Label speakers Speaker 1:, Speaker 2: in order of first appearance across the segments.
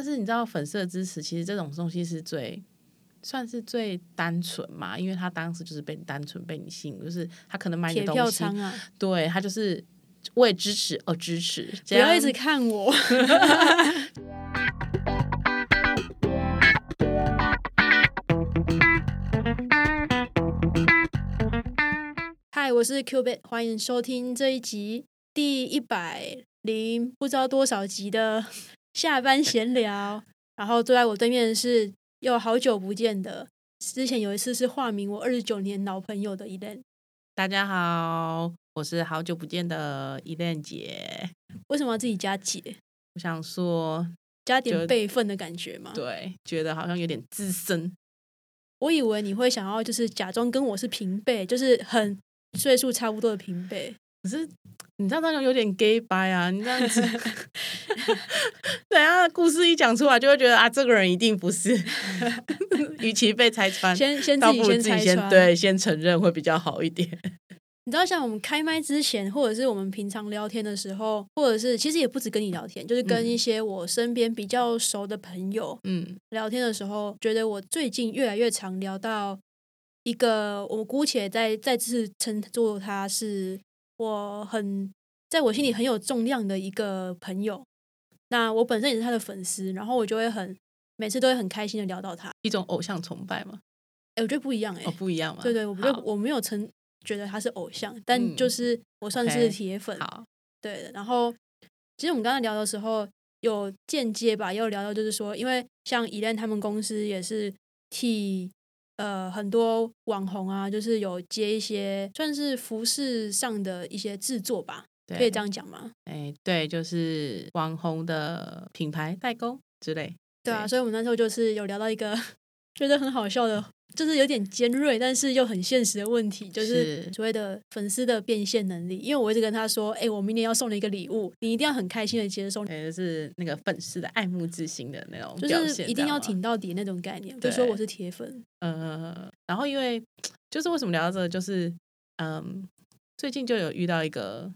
Speaker 1: 但是你知道粉丝的支持，其实这种东西是最算是最单纯嘛，因为他当时就是被单纯被你吸引，就是他可能买
Speaker 2: 票
Speaker 1: 的东西，
Speaker 2: 仓啊，
Speaker 1: 对他就是为支持而支持，
Speaker 2: 不要一直看我。嗨，我是 Q b 欢迎收听这一集第一百零不知道多少集的下班闲聊。然后坐在我对面的是又好久不见的，之前有一次是化名我二十九年老朋友的 Elen。
Speaker 1: 大家好，我是好久不见的伊莲姐。
Speaker 2: 为什么要自己加姐？
Speaker 1: 我想说，
Speaker 2: 加
Speaker 1: 就
Speaker 2: 点辈分的感觉嘛？
Speaker 1: 对，觉得好像有点资深，
Speaker 2: 我以为你会想要就是假装跟我是平辈，就是很岁数差不多的平辈。
Speaker 1: 可是你知道那种有点 gay 白啊，你这样子，等下故事一讲出来，就会觉得啊，这个人一定不是。与其被拆穿，
Speaker 2: 先先自己先拆穿。
Speaker 1: 对，先承认会比较好一点。
Speaker 2: 你知道，像我们开麦之前，或者是我们平常聊天的时候，或者是其实也不止跟你聊天，就是跟
Speaker 1: 嗯
Speaker 2: 一些我身边比较熟的朋友
Speaker 1: 嗯
Speaker 2: 聊天的时候，觉得我最近越来越常聊到一个，我姑且再再次称作他是我很在我心里很有重量的一个朋友。那我本身也是他的粉丝，然后我就会很每次都会很开心的聊到他。
Speaker 1: 一种偶像崇拜嘛，
Speaker 2: 哎，我觉得不一样哎、
Speaker 1: 哦，不一样嘛。
Speaker 2: 对对，我觉
Speaker 1: 得
Speaker 2: 我没有成觉得他是偶像，但
Speaker 1: 嗯
Speaker 2: 就是我算是铁粉。对的，然后其实我们刚才聊的时候有间接吧，也有聊到就是说，因为像伊莲他们公司也是替呃很多网红啊，就是有接一些算是服饰上的一些制作吧，可以这样讲吗？
Speaker 1: 哎，对，就是网红的品牌代工之类。
Speaker 2: 对啊，所以我们那时候就是有聊到一个 觉得很好笑的，就是有点尖锐，但是又很现实的问题，就是
Speaker 1: 是。
Speaker 2: 所谓的粉丝的变现能力。因为我一直跟他说，哎、我明年要送你一个礼物，你一定要很开心的接受，
Speaker 1: 哎，就是那个粉丝的爱慕之心的那种
Speaker 2: 就，是一定要挺到底那种概念。就说我是铁粉，
Speaker 1: 呃，然后因为就是为什么聊到这个，就是嗯，最近就有遇到一个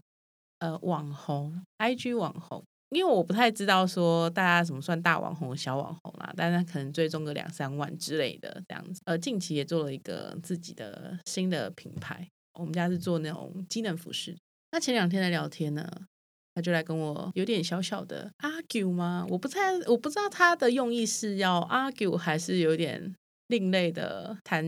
Speaker 1: 呃网红，IG 网红，因为我不太知道说大家怎么算大网红、小网红啦，但是他可能追踪个两三万之类的这样子。呃，近期也做了一个自己的新的品牌，我们家是做那种机能服饰。那前两天的聊天呢，他就来跟我有点小小的 argue 吗？我不太我不知道他的用意是要 argue 还是有点另类的谈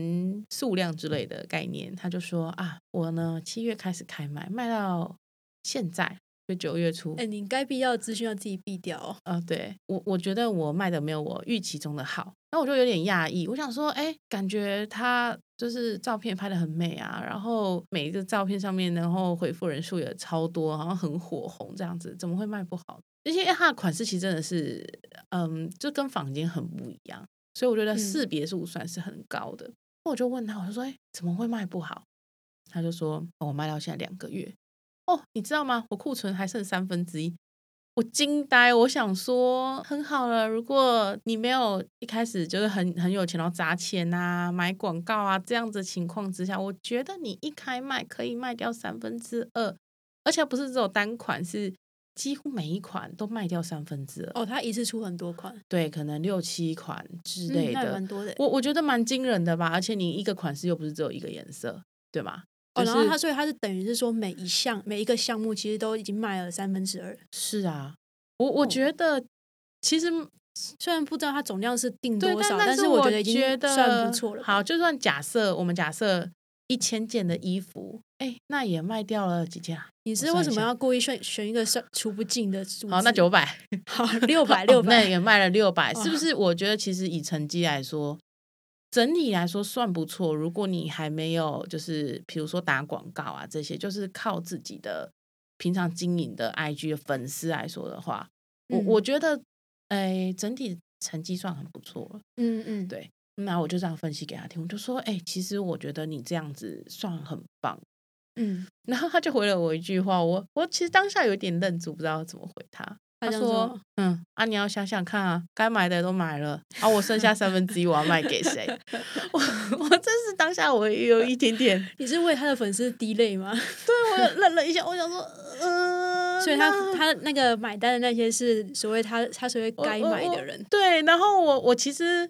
Speaker 1: 数量之类的概念。他就说啊，我呢七月开始开卖，卖到现在就九月初。
Speaker 2: 哎、你该必要的资讯要自己避掉哦。
Speaker 1: 呃，对我我觉得我卖的没有我预期中的好，那我就有点讶异。我想说，哎，感觉他就是照片拍的很美啊，然后每一个照片上面，然后回复人数也超多，好像很火红这样子，怎么会卖不好？而且它的款式其实真的是，嗯，就跟坊间很不一样，所以我觉得
Speaker 2: 嗯
Speaker 1: 识别度算是很高的。我就问他，我就说，哎，怎么会卖不好？他就说，哦我卖到现在两个月。哦，你知道吗？我库存还剩三分之一。我惊呆，我想说很好了。如果你没有一开始就是很很有钱，然后砸钱啊、买广告啊这样子情况之下，我觉得你一开卖可以卖掉三分之二，而且不是只有单款，是几乎每一款都卖掉三分之二。
Speaker 2: 哦，他一次出很多款
Speaker 1: 对，可能六七款之
Speaker 2: 嗯
Speaker 1: 类的，
Speaker 2: 蛮多的。
Speaker 1: 我我觉得蛮惊人的吧。而且你一个款式又不是只有一个颜色，对吗？
Speaker 2: 哦，然后他所以他是等于是说每一项每一个项目其实都已经卖了三分之二，
Speaker 1: 是啊，我我
Speaker 2: 哦
Speaker 1: 觉得其实
Speaker 2: 虽然不知道它总量是定，多少，
Speaker 1: 但
Speaker 2: 是
Speaker 1: 我
Speaker 2: 觉得已经算不错了。
Speaker 1: 好，就算假设我们假设一千件的衣服，哎，那也卖掉了几件啊？
Speaker 2: 你是为什么要故意选选一个算除不尽的数？
Speaker 1: 好，那九百，
Speaker 2: 好六百
Speaker 1: 哦
Speaker 2: 六百，
Speaker 1: 那也卖了六百，是不是？我觉得其实以成绩来说，整体来说算不错。如果你还没有就是比如说打广告啊这些，就是靠自己的平常经营的 IG 的粉丝来说的话，我
Speaker 2: 嗯
Speaker 1: 我觉得，哎，整体成绩算很不错了。
Speaker 2: 嗯嗯，
Speaker 1: 对那我就这样分析给他听，我就说，哎、其实我觉得你这样子算很棒。
Speaker 2: 嗯，
Speaker 1: 然后他就回了我一句话，我我其实当下有点愣住，不知道怎么回他。
Speaker 2: 他
Speaker 1: 说
Speaker 2: 说：“
Speaker 1: 嗯啊，你要想想看啊，该买的都买了，啊，我剩下三分之一我要卖给谁？我我真是当下我也有一点点，
Speaker 2: 你是为他的粉丝滴泪吗？
Speaker 1: 对我有愣了一下，我想说，嗯、
Speaker 2: 所以他他那个买单的那些是所谓他他所谓该买的人，
Speaker 1: 对。然后我我其实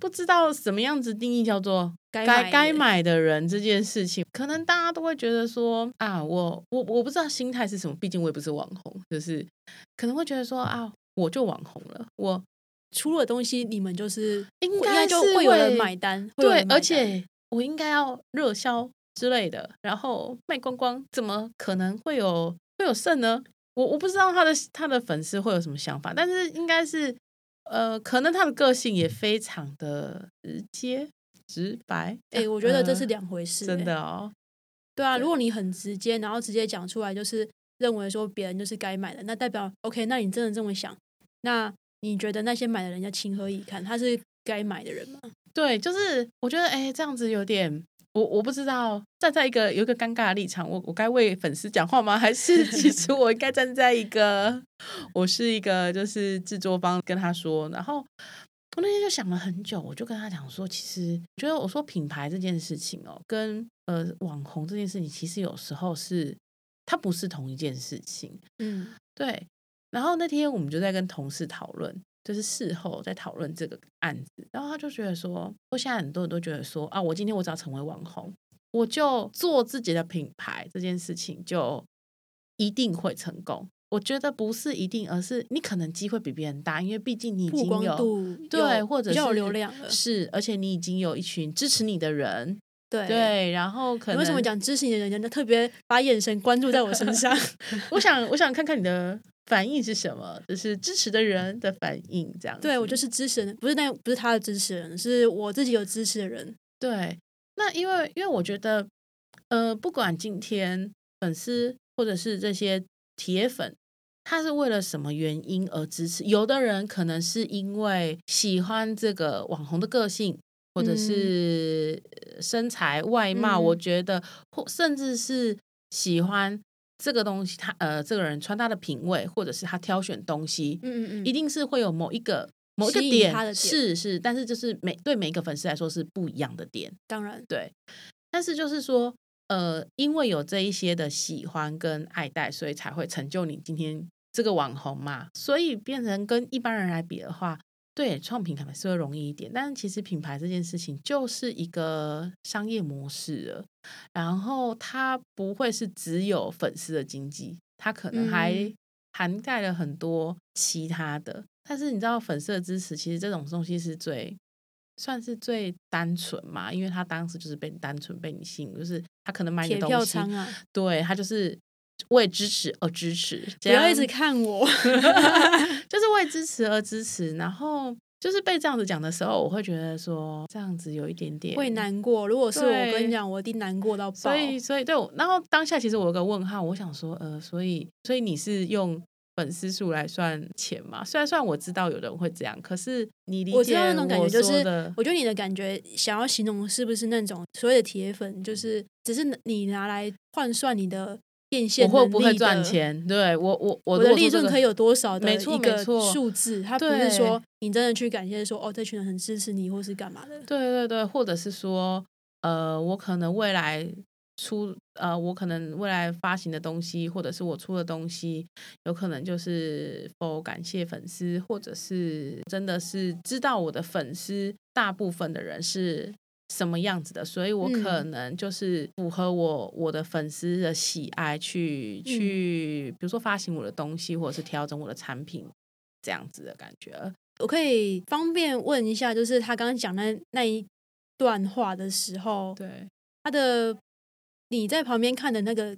Speaker 1: 不知道什么样子定义叫做该该买的人这件事情，可能大家都会觉得说啊，我我我不知道心态是什么，毕竟我也不是网红，就是可能会觉得说啊，我就网红了，我
Speaker 2: 出了东西，你们就是
Speaker 1: 应该
Speaker 2: 就会有人买单，
Speaker 1: 对，而且我应该要热销。之类的，然后卖光光，怎么可能会有会有剩呢？我我不知道他的他的粉丝会有什么想法，但是应该是呃，可能他的个性也非常的直接直白。
Speaker 2: 哎，我觉得这是两回事，
Speaker 1: 真的哦。
Speaker 2: 对啊，如果你很直接，然后直接讲出来，就是认为说别人就是该买的，那代表 OK，那你真的这么想？那你觉得那些买的人家情何以堪？他是该买的人吗？
Speaker 1: 对，就是我觉得哎，这样子有点。我我不知道站在一个有一个尴尬的立场，我我该为粉丝讲话吗？还是 其实我应该站在一个我是一个就是制作方跟他说。然后我那天就想了很久，我就跟他讲说，其实觉得我说品牌这件事情哦，跟呃网红这件事情，其实有时候是它不是同一件事情。嗯，对。然后那天我们就在跟同事讨论。就是事后在讨论这个案子，然后他就觉得说，我现在很多人都觉得说啊，我今天我只要成为网红，我就做自己的品牌，这件事情就一定会成功。我觉得不是一定，而是你可能机会比别人大，因为毕竟你已经有对，或者是
Speaker 2: 流量了，
Speaker 1: 是，而且你已经有一群支持你的人，
Speaker 2: 对
Speaker 1: 对，然后可能
Speaker 2: 为什么讲支持你的人，就特别把眼神关注在我身上？
Speaker 1: 我想，我想看看你的。反应是什么？就是支持的人的反应，这样。
Speaker 2: 对我就是支持人，不是那不是他的支持人，是我自己有支持的人。
Speaker 1: 对，那因为因为我觉得，呃，不管今天粉丝或者是这些铁粉，他是为了什么原因而支持？有的人可能是因为喜欢这个网红的个性，或者是身材外貌，我觉得，或甚至是喜欢。这个东西，他呃，这个人穿搭的品味，或者是他挑选东西，嗯嗯嗯，一定是会有某一个某一个点，是是，但是就是每对每一个粉丝来说是不一样的点，
Speaker 2: 当然。
Speaker 1: 对，但是就是说，呃，因为有这一些的喜欢跟爱戴，所以才会成就你今天这个网红嘛，所以变成跟一般人来比的话。对，创品可能是会容易一点，但是其实品牌这件事情就是一个商业模式了，然后它不会是只有粉丝的经济，它可能还涵盖了很多其他的。但是你知道，粉丝的支持其实这种东西是最算是最单纯嘛，因为他当时就是被单纯被你吸引，就是他可能买你的东西，对他就是为支持而支持，
Speaker 2: 不要一直看我。
Speaker 1: 就是为支持而支持，然后就是被这样子讲的时候，我会觉得说这样子有一点点
Speaker 2: 会难过。如果是我跟你讲，我一定难过到爆。
Speaker 1: 所以，所以对，然后当下其实我有个问号，我想说，呃，所以，所以你是用粉丝数来算钱吗？虽然虽然我知道有人会这样，可是你理解我
Speaker 2: 那种感觉就是，我觉得你的感觉想要形容是不是那种所谓的铁粉，就是只是你拿来换算你的。
Speaker 1: 我会不会赚钱？对我，我
Speaker 2: 我
Speaker 1: 的
Speaker 2: 利润可以有多少
Speaker 1: 的
Speaker 2: 一个数字？他不是说你真的去感谢说哦，这群人很支持你，或是干嘛的？
Speaker 1: 对对对，或者是说呃，我可能未来出呃，我可能未来发行的东西，或者是我出的东西，有可能就是否感谢粉丝，或者是真的是知道我的粉丝，大部分的人是。什么样子的，所以我可能就是符合我我的粉丝的喜爱，去去，比如说发行我的东西，或者是调整我的产品，这样子的感觉。
Speaker 2: 我可以方便问一下，就是他刚刚讲那那一段话的时候，
Speaker 1: 对
Speaker 2: 他的你在旁边看的那个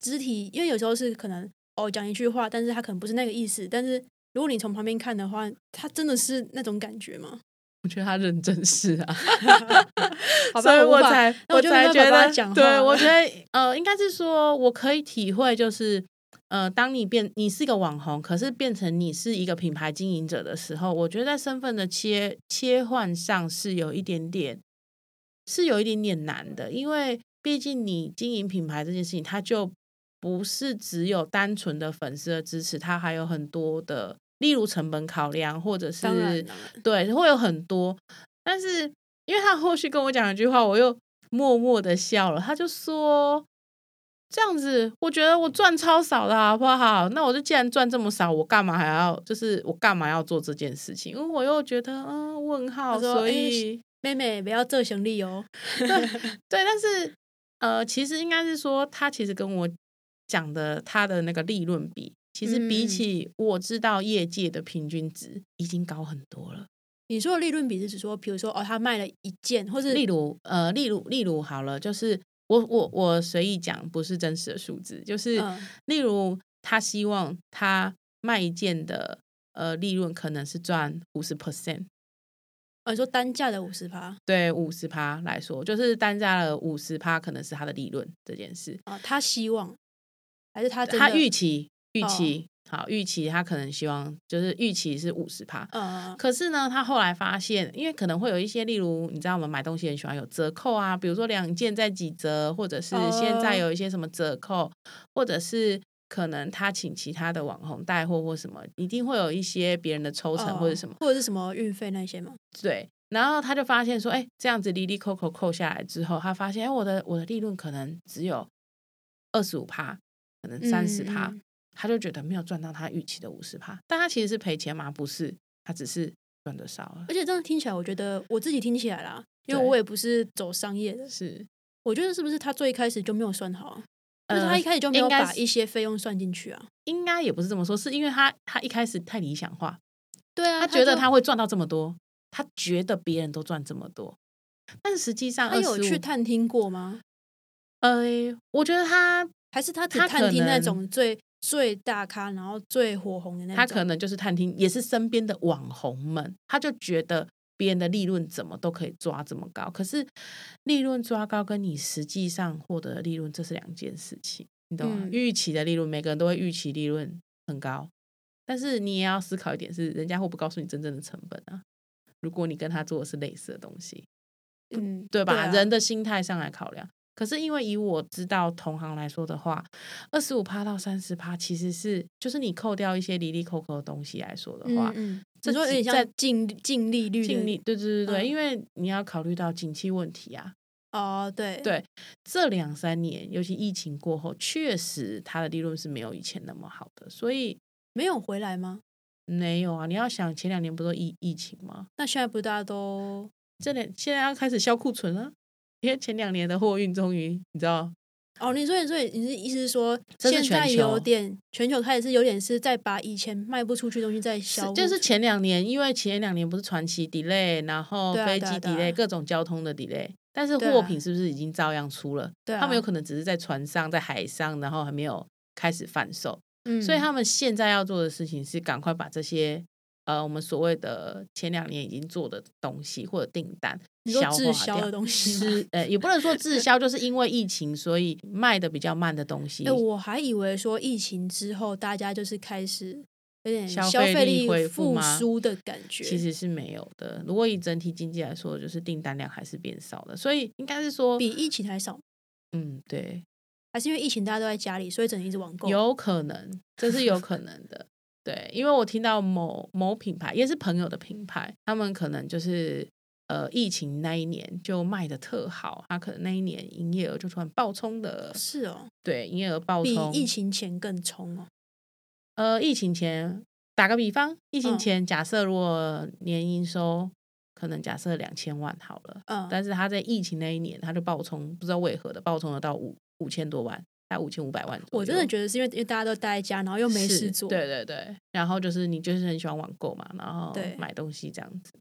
Speaker 2: 肢体，因为有时候是可能哦讲一句话，但是他可能不是那个意思，但是如果你从旁边看的话，他真的是那种感觉吗？
Speaker 1: 我觉得他认真是啊，
Speaker 2: 所
Speaker 1: 以我才我才觉得，
Speaker 2: 对
Speaker 1: 我觉得呃，应该是说我可以体会，就是呃，当你变你是一个网红，可是变成你是一个品牌经营者的时候，我觉得在身份的切切换上是有一点点是有一点点难的，因为毕竟你经营品牌这件事情，它就不是只有单纯的粉丝的支持，它还有很多的。例如成本考量，或者是对，会有很多。但是因为他后续跟我讲一句话，我又默默的笑了。他就说：“这样子，我觉得我赚超少的好不好？那我就既然赚这么少，我干嘛还要就是我干嘛要做这件事情？因为我又觉得嗯问号，所
Speaker 2: 哎
Speaker 1: 以、
Speaker 2: 妹妹不要做行李哦。
Speaker 1: 对 对，但是呃，其实应该是说，他其实跟我讲的他的那个利润比，其实比
Speaker 2: 嗯。
Speaker 1: 起我知道业界的平均值已经高很多了。
Speaker 2: 你说的利润比是指说，比如说哦，他卖了一件，或是
Speaker 1: 例如呃，例如例如好了，就是我我我随意讲，不是真实的数字，就是、
Speaker 2: 嗯。
Speaker 1: 例如他希望他卖一件的呃利润可能是赚五十 percent，
Speaker 2: 哦，你说单价的五十趴？
Speaker 1: 对五十趴来说，就是单价的五十趴可能是他的利润这件事，
Speaker 2: 啊，他希望还是他
Speaker 1: 他
Speaker 2: 的
Speaker 1: 预期预
Speaker 2: 哦
Speaker 1: 期、好预期他可能希望就是预期是五十趴。
Speaker 2: 嗯
Speaker 1: 可是呢，他后来发现，因为可能会有一些，例如你知道我们买东西很喜欢有折扣啊，比如说两件在几折，或者是现在
Speaker 2: 哦
Speaker 1: 有一些什么折扣，或者是可能他请其他的网红带货或什么，一定会有一些别人的抽成或者什么，
Speaker 2: 哦或者是什么运费那些吗？
Speaker 1: 对。然后他就发现说，哎，这样子利利扣扣扣下来之后，他发现，哎，我的我的利润可能只有二十五趴，可能三十趴，
Speaker 2: 嗯嗯
Speaker 1: 他就觉得没有赚到他预期的五十趴，但他其实是赔钱吗？不是，他只是赚的少了。
Speaker 2: 而且这样听起来，我觉得我自己听起来啦，因为我也不是走商业的，
Speaker 1: 是，
Speaker 2: 我觉得是不是他最一开始就没有算好啊？就是
Speaker 1: 呃
Speaker 2: 他一开始就没有
Speaker 1: 应该
Speaker 2: 把一些费用算进去啊？
Speaker 1: 应该也不是这么说，是因为他他一开始太理想化，
Speaker 2: 对啊，
Speaker 1: 他觉得他会赚到这么多，他觉得别人都赚这么多，但实际上
Speaker 2: 他有去探听过吗？
Speaker 1: 呃，我觉得他
Speaker 2: 还是他只
Speaker 1: 他
Speaker 2: 探听那种最最大咖，然后最火红的那种？
Speaker 1: 他可能就是探听，也是身边的网红们，他就觉得别人的利润怎么都可以抓这么高，可是利润抓高跟你实际上获得的利润这是两件事情，你懂吗？
Speaker 2: 嗯
Speaker 1: 预期的利润，每个人都会预期利润很高，但是你也要思考一点是，人家会不会告诉你真正的成本啊？如果你跟他做的是类似的东西，
Speaker 2: 嗯，
Speaker 1: 对吧？
Speaker 2: 啊
Speaker 1: 人的心态上来考量。可是因为以我知道同行来说的话，二十五趴到三十趴其实是就是你扣掉一些离离扣扣的东西来说的话，
Speaker 2: 嗯嗯，
Speaker 1: 这
Speaker 2: 你说有点
Speaker 1: 几在
Speaker 2: 像净净利率的
Speaker 1: 净利对对对对，
Speaker 2: 嗯
Speaker 1: 因为你要考虑到景气问题啊。
Speaker 2: 哦，对
Speaker 1: 对这两三年，尤其疫情过后，确实它的利润是没有以前那么好的，所以
Speaker 2: 没有回来吗？
Speaker 1: 没有啊。你要想前两年不都疫疫情吗？
Speaker 2: 那现在不大家都
Speaker 1: 这两现在要开始销库存了，因为前两年的货运终于你知道
Speaker 2: 哦？你说你说你是意思是说现在有点全球开始是有点是在把以前卖不出去的东西再
Speaker 1: 是
Speaker 2: 销，
Speaker 1: 就是前两年，因为前两年不是传奇 delay，然后飞机 delay，、各种交通的 delay，但是货品是不是已经照样出了？
Speaker 2: 对啊
Speaker 1: 他们有可能只是在船上、在海上，然后还没有开始贩售，
Speaker 2: 嗯，
Speaker 1: 所以他们现在要做的事情是赶快把这些呃我们所谓的前两年已经做的东西或者订单消化
Speaker 2: 滞销
Speaker 1: 掉
Speaker 2: 的东西吗
Speaker 1: 是呃也不能说滞销，就是因为疫情所以卖的比较慢的东西。
Speaker 2: 哎、我还以为说疫情之后大家就是开始有点
Speaker 1: 消
Speaker 2: 消费
Speaker 1: 费力恢复
Speaker 2: 苏的感觉，
Speaker 1: 其实是没有的。如果以整体经济来说，就是订单量还是变少了，所以应该是说，
Speaker 2: 比疫情还少，
Speaker 1: 嗯，对，
Speaker 2: 还是因为疫情大家都在家里，所以整天一直网购。
Speaker 1: 有可能，这是有可能的。对，因为我听到某某品牌，也是朋友的品牌，他们可能就是呃，疫情那一年就卖的特好，他可能那一年营业额就突然爆冲的，
Speaker 2: 是哦，
Speaker 1: 对，营业额爆冲
Speaker 2: 比
Speaker 1: 冲。
Speaker 2: 疫情前更冲哦。
Speaker 1: 呃，疫情前打个比方，疫情
Speaker 2: 嗯
Speaker 1: 前假设如果年营收可能假设两千万好了，
Speaker 2: 嗯，
Speaker 1: 但是他在疫情那一年，他就爆冲，不知道为何的爆冲了到五五千多万，大概五千五百万。
Speaker 2: 我真的觉得是因为因为大家都待在家，然后又没事做，
Speaker 1: 对对对。然后就是你就是很喜欢网购嘛，然后买东西这样子，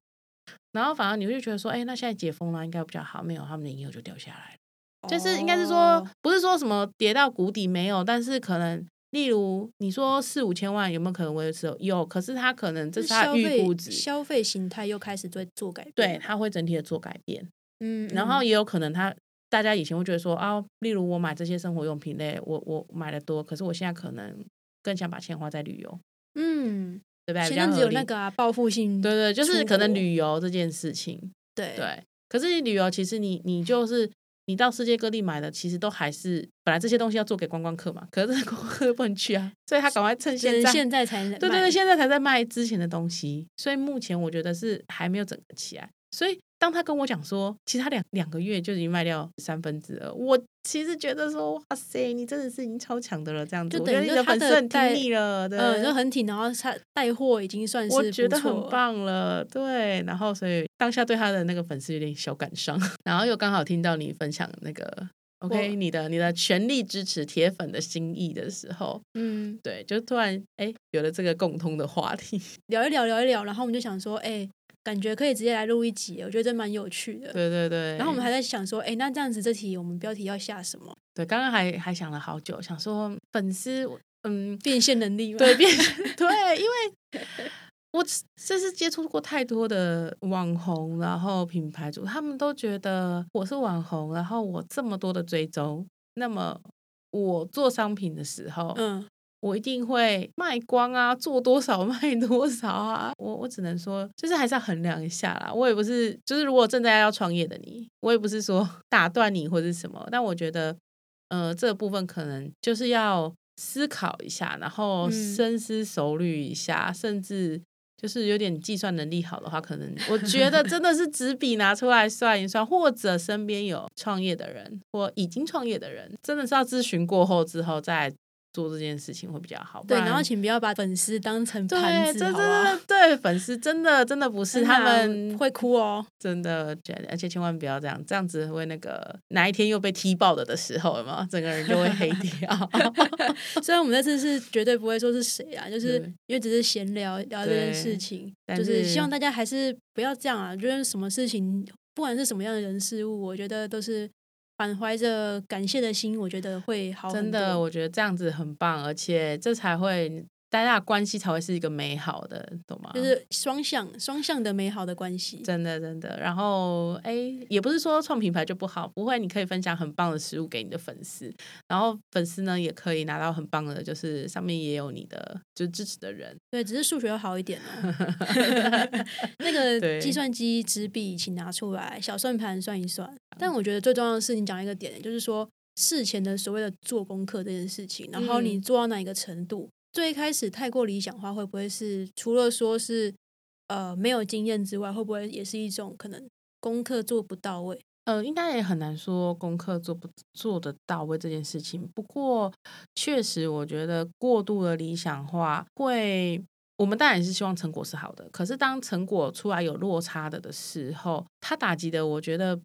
Speaker 1: 然后反而你会觉得说，哎，那现在解封了，应该比较好，没有他们的营业额就掉下来了。就是应该是说
Speaker 2: 哦，
Speaker 1: 不是说什么跌到谷底没有，但是可能。例如，你说四五千万有没有可能维持？有，可是他可能这是他预估值，
Speaker 2: 消费形态又开始在做改变
Speaker 1: 对，
Speaker 2: 变，
Speaker 1: 他会整体的做改变。
Speaker 2: 嗯，
Speaker 1: 然后
Speaker 2: 嗯
Speaker 1: 也有可能他大家以前会觉得说啊，例如我买这些生活用品类，我我买的多，可是我现在可能更想把钱花在旅游，
Speaker 2: 嗯，
Speaker 1: 对不对？比
Speaker 2: 前阵子
Speaker 1: 较合理
Speaker 2: 有那个啊报复性，
Speaker 1: 对对，就是可能旅游这件事情，
Speaker 2: 对
Speaker 1: 对。可是你旅游其实你你就是你到世界各地买的，其实都还是本来这些东西要做给观光客嘛，可是观光客不能去啊，所以他赶快趁现在。
Speaker 2: 现在才能
Speaker 1: 对对对，现在才在卖之前的东西，所以目前我觉得是还没有整个起来。所以当他跟我讲说，其实他两两个月就已经卖掉三分之二，我其实觉得说，哇塞，你真的是已经超强的了，这样子，
Speaker 2: 就
Speaker 1: 我觉得你的
Speaker 2: 等于说他
Speaker 1: 粉丝很
Speaker 2: 的带
Speaker 1: 听你了，对，
Speaker 2: 嗯，就很挺，然后他带货已经算是
Speaker 1: 我觉得很。棒了，对，然后所以当下对他的那个粉丝有点小感伤，然后又刚好听到你分享那个 OK 你的你的全力支持铁粉的心意的时候，
Speaker 2: 嗯，
Speaker 1: 对，就突然哎有了这个共通的话题，
Speaker 2: 聊一聊，聊一聊，然后我们就想说，哎、感觉可以直接来录一集，我觉得这蛮有趣的。
Speaker 1: 对对对，
Speaker 2: 然后我们还在想说，哎、那这样子这题我们标题要下什么？
Speaker 1: 对刚刚还还想了好久，想说粉丝嗯
Speaker 2: 变现能力吗？
Speaker 1: 对，变 对，因为我这是接触过太多的网红，然后品牌主，他们都觉得我是网红，然后我这么多的追踪，那么我做商品的时候，
Speaker 2: 嗯，
Speaker 1: 我一定会卖光啊，做多少 卖多少啊。我我只能说，就是还是要衡量一下啦。我也不是，就是如果正在要创业的你，我也不是说 打断你或者什么，但我觉得，呃，这个部分可能就是要思考一下，然后
Speaker 2: 嗯
Speaker 1: 深思熟虑一下，甚至。就是有点计算能力好的话，可能我觉得真的是纸笔拿出来算一算，或者身边有创业的人或已经创业的人，真的是要咨询过后之后再做这件事情会比较好。不
Speaker 2: 对，
Speaker 1: 然
Speaker 2: 然后请不要把粉丝当成
Speaker 1: 对，
Speaker 2: 盘子，
Speaker 1: 这
Speaker 2: 好吧？
Speaker 1: 真的对粉丝真的真的不是他们
Speaker 2: 会哭哦。
Speaker 1: 真的而且千万不要这样，这样子会那个哪一天又被踢爆了的时候，有没有整个人就会黑掉。
Speaker 2: 虽然我们这次是绝对不会说是谁啊，就是因为只是闲聊聊这件事情，
Speaker 1: 但
Speaker 2: 就是希望大家还是不要这样啊。就是什么事情，不管是什么样的人事物，我觉得都是满怀着感谢的心，我觉得会好很
Speaker 1: 真的，我觉得这样子很棒，而且这才会大家的关系才会是一个美好的，懂吗？
Speaker 2: 就是双向双向的美好的关系。
Speaker 1: 真的真的，然后哎，也不是说创品牌就不好，不会，你可以分享很棒的食物给你的粉丝，然后粉丝呢也可以拿到很棒的，就是上面也有你的就是支持的人，
Speaker 2: 对，只是数学要好一点哦。那个计算机纸笔请拿出来，小算盘算一算。但我觉得最重要的是，你讲一个点，就是说事前的所谓的做功课这件事情，然后你
Speaker 1: 嗯
Speaker 2: 做到哪一个程度，最开始太过理想化，会不会是除了说是呃没有经验之外，会不会也是一种可能功课做不到位？
Speaker 1: 呃，应该也很难说功课做不做得到位这件事情。不过，确实我觉得过度的理想化会，我们当然也是希望成果是好的。可是当成果出来有落差的的时候，它打击的，我觉得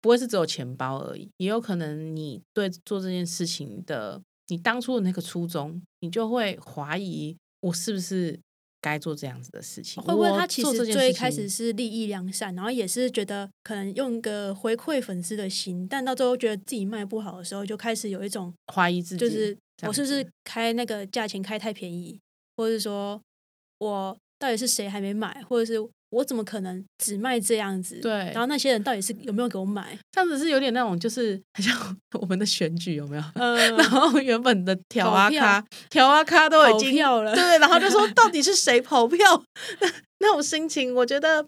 Speaker 1: 不会是只有钱包而已，也有可能你对做这件事情的，你当初的那个初衷，你就会怀疑我是不是该做这样子的事情。
Speaker 2: 会不会他其实最开始是利益良善，然后也是觉得可能用一个回馈粉丝的心，但到最后觉得自己卖不好的时候，就开始有一种
Speaker 1: 怀疑自己，
Speaker 2: 就是我是不是开那个价钱开太便宜，或者是说我到底是谁还没买，或者是我怎么可能只卖这样子？
Speaker 1: 对
Speaker 2: 然后那些人到底是有没有给我买？
Speaker 1: 这样子是有点那种，就是 很像我们的选举有没有？
Speaker 2: 嗯
Speaker 1: 然后原本的条啊咖、条啊咖都已
Speaker 2: 跑
Speaker 1: 经
Speaker 2: 票了
Speaker 1: 对，然后就说到底是谁跑票？那那种心情，我觉得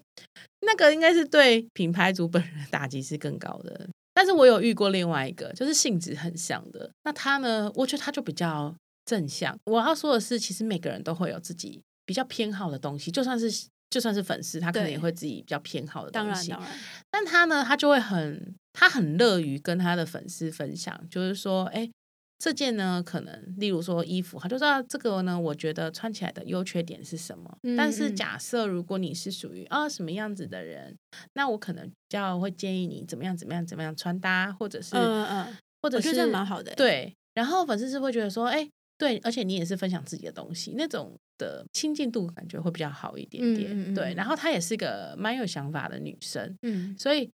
Speaker 1: 那个应该是对品牌主本人的打击是更高的。但是我有遇过另外一个，就是性质很像的。那他呢，我觉得他就比较正向。我要说的是，其实每个人都会有自己比较偏好的东西，就算是就算是粉丝，他可能也会自己比较偏好的东西。
Speaker 2: 当然。当然，
Speaker 1: 但他呢，他就会很，他很乐于跟他的粉丝分享，就是说，哎，这件呢，可能例如说衣服，他就知道这个呢，我觉得穿起来的优缺点是什么。
Speaker 2: 嗯。
Speaker 1: 但是
Speaker 2: 嗯。
Speaker 1: 假设如果你是属于啊什么样子的人，那我可能比较会建议你怎么样怎么样怎么样穿搭，或者是、
Speaker 2: 嗯嗯，
Speaker 1: 或者是
Speaker 2: 我觉得这蛮好的欸。
Speaker 1: 对，然后粉丝是会觉得说，哎，对，而且你也是分享自己的东西，那种的亲近度感觉会比较好一点点。对，
Speaker 2: 嗯嗯嗯。嗯
Speaker 1: 然后她也是个蛮有想法的女生，
Speaker 2: 嗯。
Speaker 1: 所以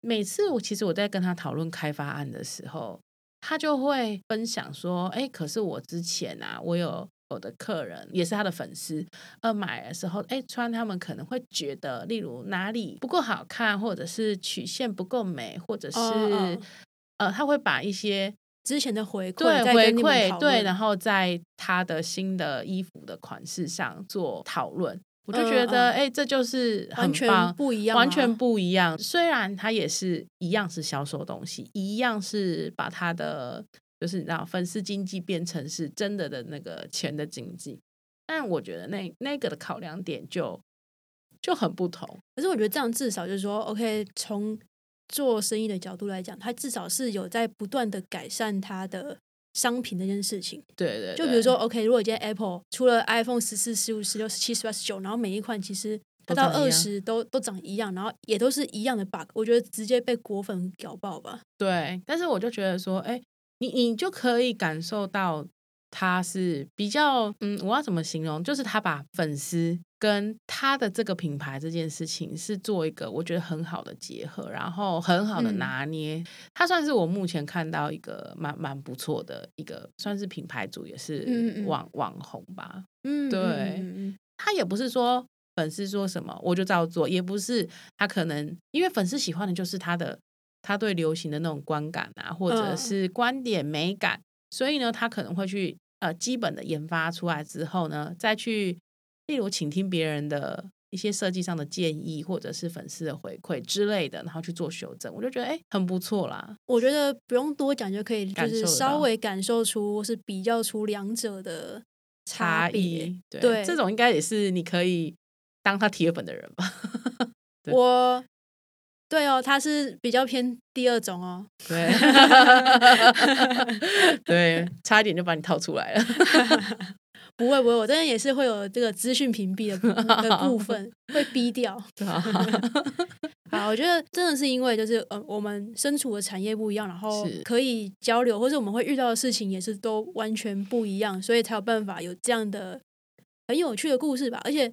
Speaker 1: 每次我其实我在跟她讨论开发案的时候，她就会分享说：“哎，可是我之前啊，我有我的客人也是她的粉丝，呃，买的时候，哎，穿他们可能会觉得，例如哪里不够好看，或者是曲线不够美，或者是、呃，他会把一些
Speaker 2: 之前的回馈
Speaker 1: 对回馈对，然后在他的新的衣服的款式上做讨论。”我就
Speaker 2: 嗯
Speaker 1: 觉得，
Speaker 2: 嗯
Speaker 1: 哎、这就是很
Speaker 2: 完全
Speaker 1: 棒
Speaker 2: 不一样啊
Speaker 1: 完全不一样。虽然他也是一样是销售东西，一样是把他的就是你知道粉丝经济变成是真的的那个钱的经济，但我觉得那那个的考量点就就很不同。
Speaker 2: 可是我觉得这样至少就是说，OK，从做生意的角度来讲，它至少是有在不断的改善它的商品这件事情。
Speaker 1: 对对，
Speaker 2: 就比如说，OK，如果今天 Apple 出了 iPhone 十四、十五、十六、十七、十八、十九，然后每一款其实它到二十都都长一样，然后也都是一样的 bug，我觉得直接被果粉屌爆吧。
Speaker 1: 对，但是我就觉得说，哎，你你就可以感受到。他是比较，嗯，我要怎么形容？就是他把粉丝跟他的这个品牌这件事情是做一个我觉得很好的结合，然后很好的拿捏。他算是我目前看到一个蛮蛮不错的一个，算是品牌主也是网网红吧。嗯，对，他也不是说粉丝说什么我就照做，也不是他可能因为粉丝喜欢的就是他的他对流行的那种观感啊，或者是观点美感，所以呢，他可能会去。呃，基本的研发出来之后呢，再去，例如倾听别人的一些设计上的建议，或者是粉丝的回馈之类的，然后去做修正，我就觉得哎，很不错啦。
Speaker 2: 我觉得不用多讲就可以，就是稍微感受出是比较出两者的差异。
Speaker 1: 对，这种应该也是你可以当他铁粉的人吧。
Speaker 2: 我。对哦，他是比较偏第二种哦。
Speaker 1: 对，对，差一点就把你套出来了。
Speaker 2: 不会不会，我这边也是会有这个资讯屏蔽的的部分，会逼掉。好，我觉得真的是因为就是呃，我们身处的产业不一样，然后可以交流，或者我们会遇到的事情也是都完全不一样，所以才有办法有这样的很有趣的故事吧，而且。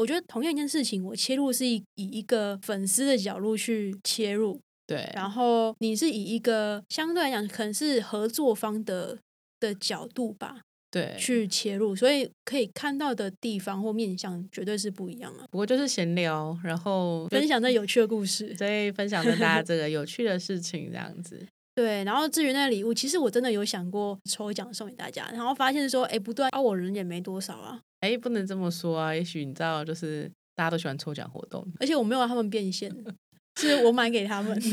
Speaker 2: 我觉得同样一件事情，我切入是以以一个粉丝的角度去切入，
Speaker 1: 对，
Speaker 2: 然后你是以一个相对来讲可能是合作方的的角度吧，
Speaker 1: 对，
Speaker 2: 去切入，所以可以看到的地方或面向绝对是不一样啊。
Speaker 1: 不过就是闲聊，然后
Speaker 2: 分享这有趣的故事，
Speaker 1: 所以分享跟大家这个有趣的事情这样子。
Speaker 2: 对，然后至于那礼物，其实我真的有想过抽奖送给大家，然后发现说，哎，不对啊，我人也没多少啊。
Speaker 1: 哎，不能这么说啊！也许你知道，就是大家都喜欢抽奖活动，
Speaker 2: 而且我没有让他们变现，是我买给他们。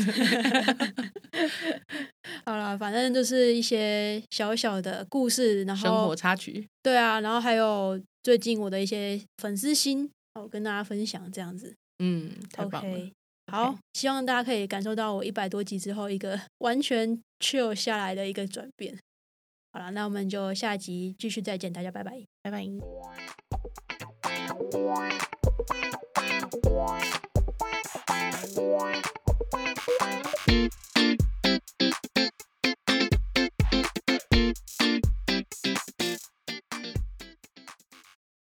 Speaker 2: 好了，反正就是一些小小的故事，然后
Speaker 1: 生活插曲。
Speaker 2: 对啊，然后还有最近我的一些粉丝心，我跟大家分享这样子。
Speaker 1: 嗯，OK，
Speaker 2: 好，希望大家可以感受到我一百多集之后一个 完全 chill 下来的一个转变。好了，那我们就下集继续再见，大家拜拜，
Speaker 1: 拜拜。